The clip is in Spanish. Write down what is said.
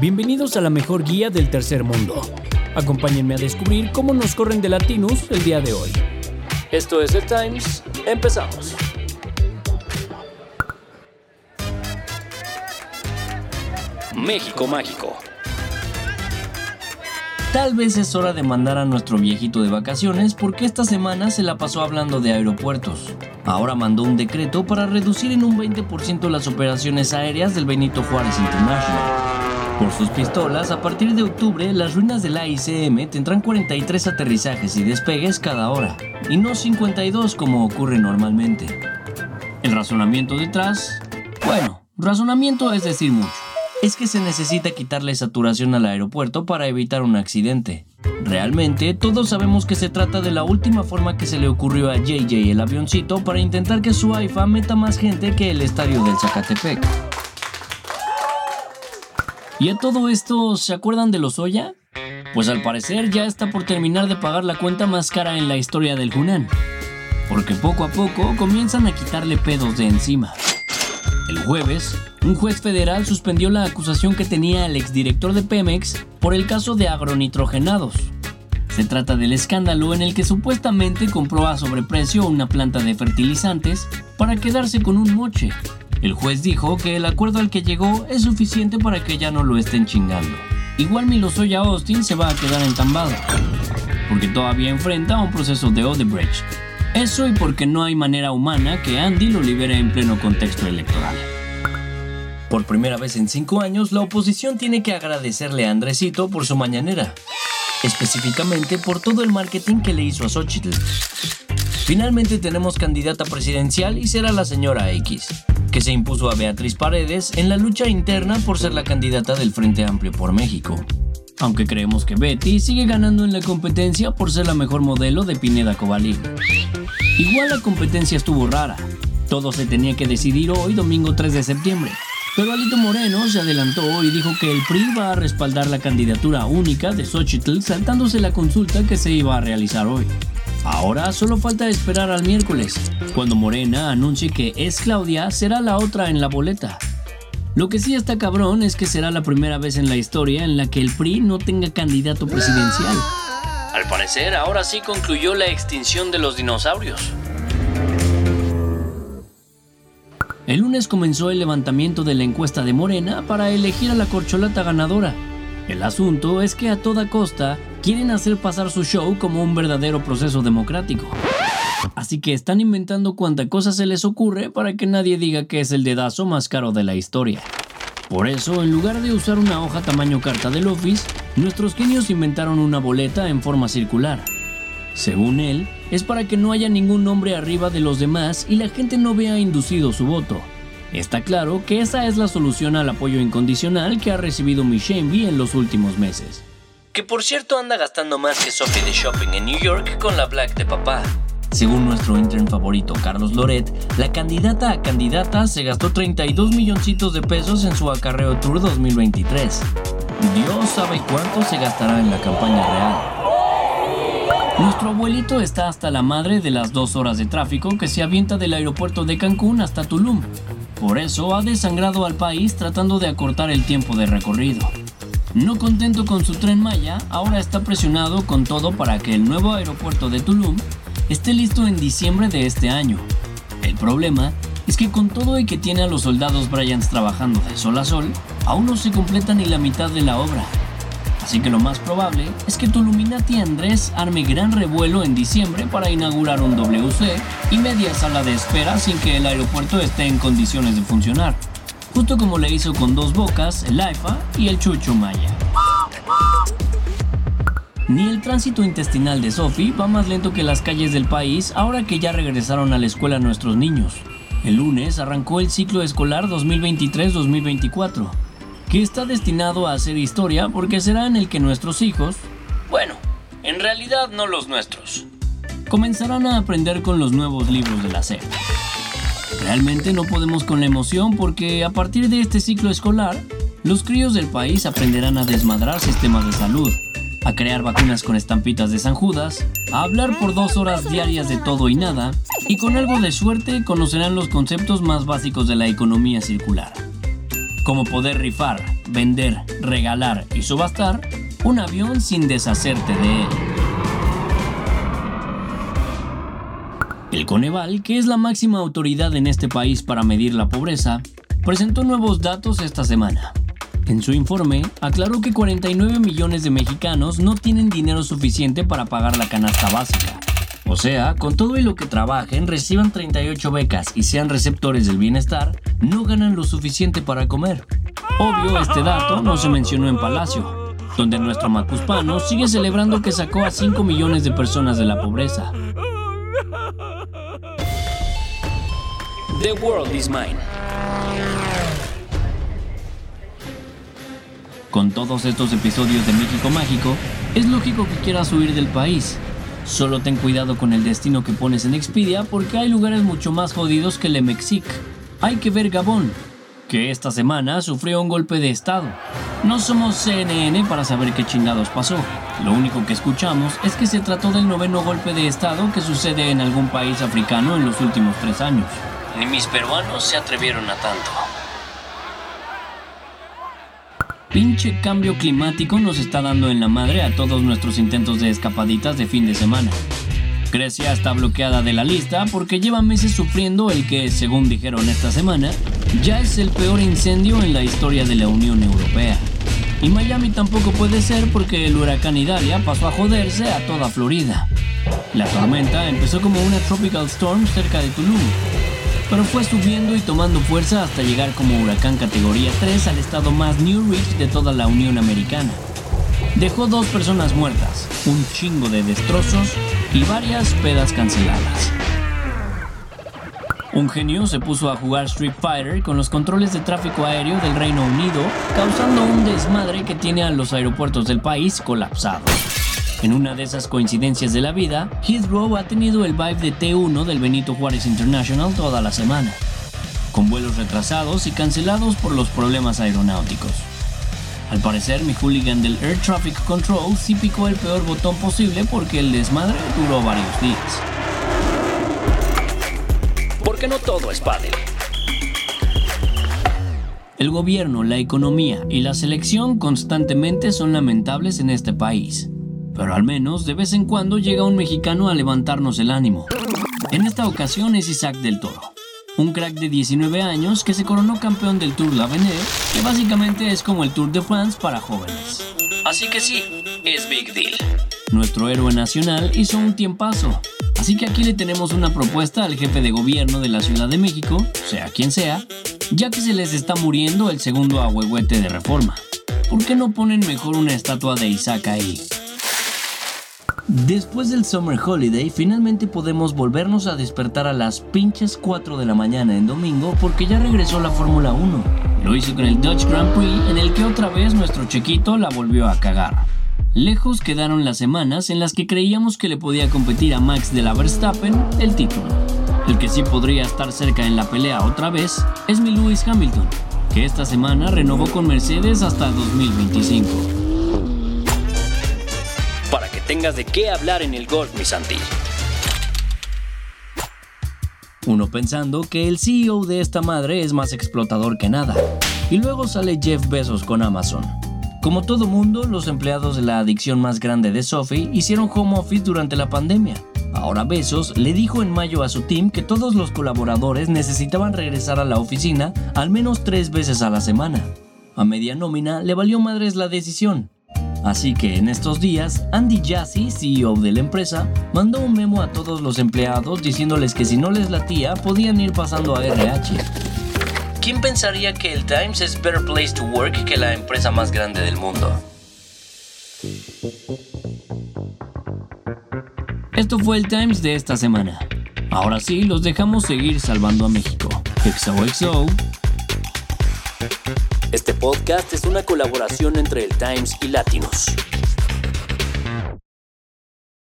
Bienvenidos a la mejor guía del tercer mundo. Acompáñenme a descubrir cómo nos corren de Latinus el día de hoy. Esto es The Times. Empezamos. México Mágico. Tal vez es hora de mandar a nuestro viejito de vacaciones porque esta semana se la pasó hablando de aeropuertos. Ahora mandó un decreto para reducir en un 20% las operaciones aéreas del Benito Juárez International. Por sus pistolas, a partir de octubre, las ruinas del AICM tendrán 43 aterrizajes y despegues cada hora, y no 52 como ocurre normalmente. El razonamiento detrás... Bueno, razonamiento es decir mucho es que se necesita quitarle saturación al aeropuerto para evitar un accidente. Realmente, todos sabemos que se trata de la última forma que se le ocurrió a JJ el avioncito para intentar que su AIFA meta más gente que el estadio del Zacatepec. ¿Y a todo esto se acuerdan de los Oya? Pues al parecer ya está por terminar de pagar la cuenta más cara en la historia del Hunan. Porque poco a poco comienzan a quitarle pedos de encima. El jueves, un juez federal suspendió la acusación que tenía el exdirector de Pemex por el caso de agronitrogenados. Se trata del escándalo en el que supuestamente compró a sobreprecio una planta de fertilizantes para quedarse con un moche. El juez dijo que el acuerdo al que llegó es suficiente para que ya no lo estén chingando. Igual Milosoya Austin se va a quedar entambado, porque todavía enfrenta un proceso de Odebrecht, eso y porque no hay manera humana que Andy lo libere en pleno contexto electoral. Por primera vez en cinco años, la oposición tiene que agradecerle a Andresito por su mañanera, específicamente por todo el marketing que le hizo a Xochitl. Finalmente tenemos candidata presidencial y será la señora X, que se impuso a Beatriz Paredes en la lucha interna por ser la candidata del Frente Amplio por México aunque creemos que Betty sigue ganando en la competencia por ser la mejor modelo de Pineda Cobalí. Igual la competencia estuvo rara. Todo se tenía que decidir hoy, domingo 3 de septiembre. Pero Alito Moreno se adelantó y dijo que el PRI va a respaldar la candidatura única de Xochitl saltándose la consulta que se iba a realizar hoy. Ahora solo falta esperar al miércoles, cuando Morena anuncie que es Claudia será la otra en la boleta. Lo que sí está cabrón es que será la primera vez en la historia en la que el PRI no tenga candidato presidencial. Al parecer, ahora sí concluyó la extinción de los dinosaurios. El lunes comenzó el levantamiento de la encuesta de Morena para elegir a la corcholata ganadora. El asunto es que a toda costa quieren hacer pasar su show como un verdadero proceso democrático. Así que están inventando cuanta cosa se les ocurre para que nadie diga que es el dedazo más caro de la historia. Por eso, en lugar de usar una hoja tamaño carta del Office, nuestros genios inventaron una boleta en forma circular. Según él, es para que no haya ningún nombre arriba de los demás y la gente no vea inducido su voto. Está claro que esa es la solución al apoyo incondicional que ha recibido Michelle en los últimos meses. Que por cierto anda gastando más que Sophie de Shopping en New York con la Black de papá. Según nuestro intern favorito Carlos Loret, la candidata a candidata se gastó 32 milloncitos de pesos en su acarreo Tour 2023. Dios sabe cuánto se gastará en la campaña real. Nuestro abuelito está hasta la madre de las dos horas de tráfico que se avienta del aeropuerto de Cancún hasta Tulum. Por eso ha desangrado al país tratando de acortar el tiempo de recorrido. No contento con su tren Maya, ahora está presionado con todo para que el nuevo aeropuerto de Tulum esté listo en diciembre de este año. El problema es que con todo y que tiene a los soldados Bryans trabajando de sol a sol, aún no se completa ni la mitad de la obra. Así que lo más probable es que Tuluminati Andrés arme gran revuelo en diciembre para inaugurar un WC y media sala de espera sin que el aeropuerto esté en condiciones de funcionar, justo como le hizo con dos bocas, el AIFA y el Chucho Maya. Ni el tránsito intestinal de Sophie va más lento que las calles del país ahora que ya regresaron a la escuela nuestros niños. El lunes arrancó el ciclo escolar 2023-2024, que está destinado a hacer historia porque será en el que nuestros hijos, bueno, en realidad no los nuestros, comenzarán a aprender con los nuevos libros de la SEP. Realmente no podemos con la emoción porque a partir de este ciclo escolar, los críos del país aprenderán a desmadrar sistemas de salud, a crear vacunas con estampitas de San Judas, a hablar por dos horas diarias de todo y nada, y con algo de suerte conocerán los conceptos más básicos de la economía circular. Como poder rifar, vender, regalar y subastar un avión sin deshacerte de él. El Coneval, que es la máxima autoridad en este país para medir la pobreza, presentó nuevos datos esta semana. En su informe, aclaró que 49 millones de mexicanos no tienen dinero suficiente para pagar la canasta básica. O sea, con todo y lo que trabajen, reciban 38 becas y sean receptores del bienestar, no ganan lo suficiente para comer. Obvio, este dato no se mencionó en Palacio, donde nuestro macuspano sigue celebrando que sacó a 5 millones de personas de la pobreza. The World is Mine. Con todos estos episodios de México Mágico, es lógico que quieras huir del país. Solo ten cuidado con el destino que pones en Expedia porque hay lugares mucho más jodidos que el Mexic. Hay que ver Gabón, que esta semana sufrió un golpe de estado. No somos CNN para saber qué chingados pasó. Lo único que escuchamos es que se trató del noveno golpe de estado que sucede en algún país africano en los últimos tres años. Ni mis peruanos se atrevieron a tanto. Pinche cambio climático nos está dando en la madre a todos nuestros intentos de escapaditas de fin de semana. Grecia está bloqueada de la lista porque lleva meses sufriendo el que, según dijeron esta semana, ya es el peor incendio en la historia de la Unión Europea. Y Miami tampoco puede ser porque el huracán Idalia pasó a joderse a toda Florida. La tormenta empezó como una tropical storm cerca de Tulum, pero fue subiendo y tomando fuerza hasta llegar como huracán categoría 3 al estado más New Rich de toda la Unión Americana. Dejó dos personas muertas, un chingo de destrozos y varias pedas canceladas. Un genio se puso a jugar Street Fighter con los controles de tráfico aéreo del Reino Unido, causando un desmadre que tiene a los aeropuertos del país colapsados. En una de esas coincidencias de la vida, Heathrow ha tenido el vibe de T1 del Benito Juárez International toda la semana, con vuelos retrasados y cancelados por los problemas aeronáuticos. Al parecer, mi hooligan del Air Traffic Control sí picó el peor botón posible porque el desmadre duró varios días. Porque no todo es pádel. El gobierno, la economía y la selección constantemente son lamentables en este país pero al menos de vez en cuando llega un mexicano a levantarnos el ánimo. En esta ocasión es Isaac del Toro, un crack de 19 años que se coronó campeón del Tour L'Avenir, que básicamente es como el Tour de France para jóvenes. Así que sí, es Big Deal. Nuestro héroe nacional hizo un tiempazo, así que aquí le tenemos una propuesta al jefe de gobierno de la Ciudad de México, sea quien sea, ya que se les está muriendo el segundo ahuehuete de reforma. ¿Por qué no ponen mejor una estatua de Isaac ahí? Después del Summer Holiday, finalmente podemos volvernos a despertar a las pinches 4 de la mañana en domingo porque ya regresó la Fórmula 1. Lo hizo con el Dutch Grand Prix en el que otra vez nuestro chiquito la volvió a cagar. Lejos quedaron las semanas en las que creíamos que le podía competir a Max de la Verstappen el título. El que sí podría estar cerca en la pelea otra vez es mi Lewis Hamilton, que esta semana renovó con Mercedes hasta 2025 tengas de qué hablar en el golf, mi Santi. Uno pensando que el CEO de esta madre es más explotador que nada. Y luego sale Jeff Bezos con Amazon. Como todo mundo, los empleados de la adicción más grande de Sophie hicieron home office durante la pandemia. Ahora Bezos le dijo en mayo a su team que todos los colaboradores necesitaban regresar a la oficina al menos tres veces a la semana. A media nómina le valió madres la decisión, Así que en estos días, Andy Jassy, CEO de la empresa, mandó un memo a todos los empleados diciéndoles que si no les latía podían ir pasando a RH. ¿Quién pensaría que el Times es Better Place to Work que la empresa más grande del mundo? Esto fue el Times de esta semana. Ahora sí, los dejamos seguir salvando a México. XOXO. Este podcast es una colaboración entre el Times y Latinos.